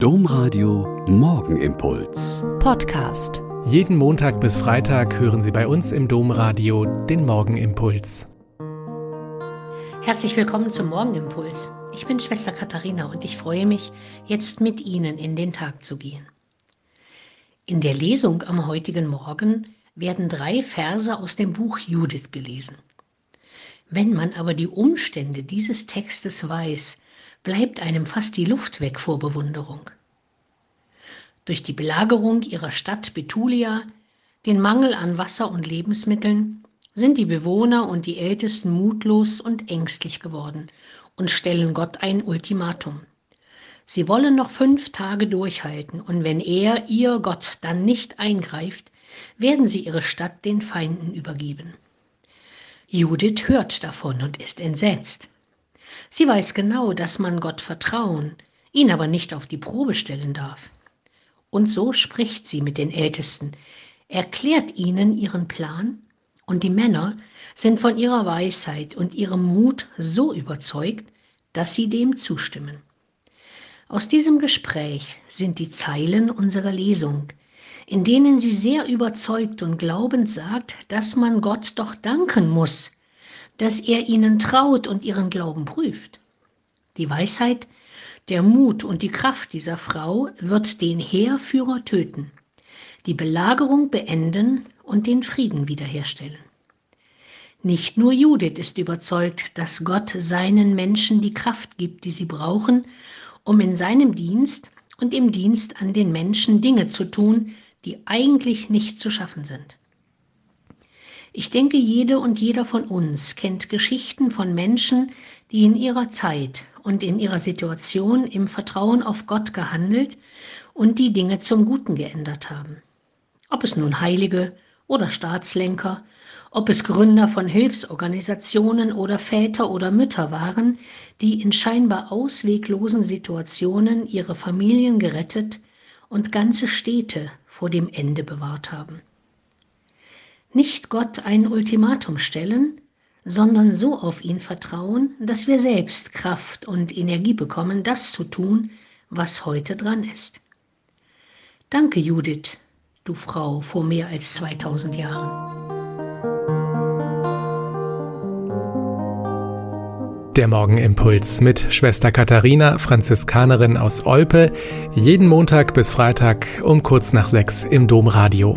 Domradio Morgenimpuls. Podcast. Jeden Montag bis Freitag hören Sie bei uns im Domradio den Morgenimpuls. Herzlich willkommen zum Morgenimpuls. Ich bin Schwester Katharina und ich freue mich, jetzt mit Ihnen in den Tag zu gehen. In der Lesung am heutigen Morgen werden drei Verse aus dem Buch Judith gelesen. Wenn man aber die Umstände dieses Textes weiß, bleibt einem fast die Luft weg vor Bewunderung. Durch die Belagerung ihrer Stadt Betulia, den Mangel an Wasser und Lebensmitteln, sind die Bewohner und die Ältesten mutlos und ängstlich geworden und stellen Gott ein Ultimatum. Sie wollen noch fünf Tage durchhalten, und wenn er, ihr Gott, dann nicht eingreift, werden sie ihre Stadt den Feinden übergeben. Judith hört davon und ist entsetzt. Sie weiß genau, dass man Gott vertrauen, ihn aber nicht auf die Probe stellen darf. Und so spricht sie mit den Ältesten, erklärt ihnen ihren Plan, und die Männer sind von ihrer Weisheit und ihrem Mut so überzeugt, dass sie dem zustimmen. Aus diesem Gespräch sind die Zeilen unserer Lesung, in denen sie sehr überzeugt und glaubend sagt, dass man Gott doch danken muss, dass er ihnen traut und ihren Glauben prüft. Die Weisheit, der Mut und die Kraft dieser Frau wird den Heerführer töten, die Belagerung beenden und den Frieden wiederherstellen. Nicht nur Judith ist überzeugt, dass Gott seinen Menschen die Kraft gibt, die sie brauchen, um in seinem Dienst und im Dienst an den Menschen Dinge zu tun, die eigentlich nicht zu schaffen sind. Ich denke, jede und jeder von uns kennt Geschichten von Menschen, die in ihrer Zeit und in ihrer Situation im Vertrauen auf Gott gehandelt und die Dinge zum Guten geändert haben. Ob es nun Heilige oder Staatslenker, ob es Gründer von Hilfsorganisationen oder Väter oder Mütter waren, die in scheinbar ausweglosen Situationen ihre Familien gerettet und ganze Städte vor dem Ende bewahrt haben nicht Gott ein Ultimatum stellen, sondern so auf ihn vertrauen, dass wir selbst Kraft und Energie bekommen, das zu tun, was heute dran ist. Danke, Judith, du Frau vor mehr als 2000 Jahren. Der Morgenimpuls mit Schwester Katharina, Franziskanerin aus Olpe, jeden Montag bis Freitag um kurz nach sechs im Domradio.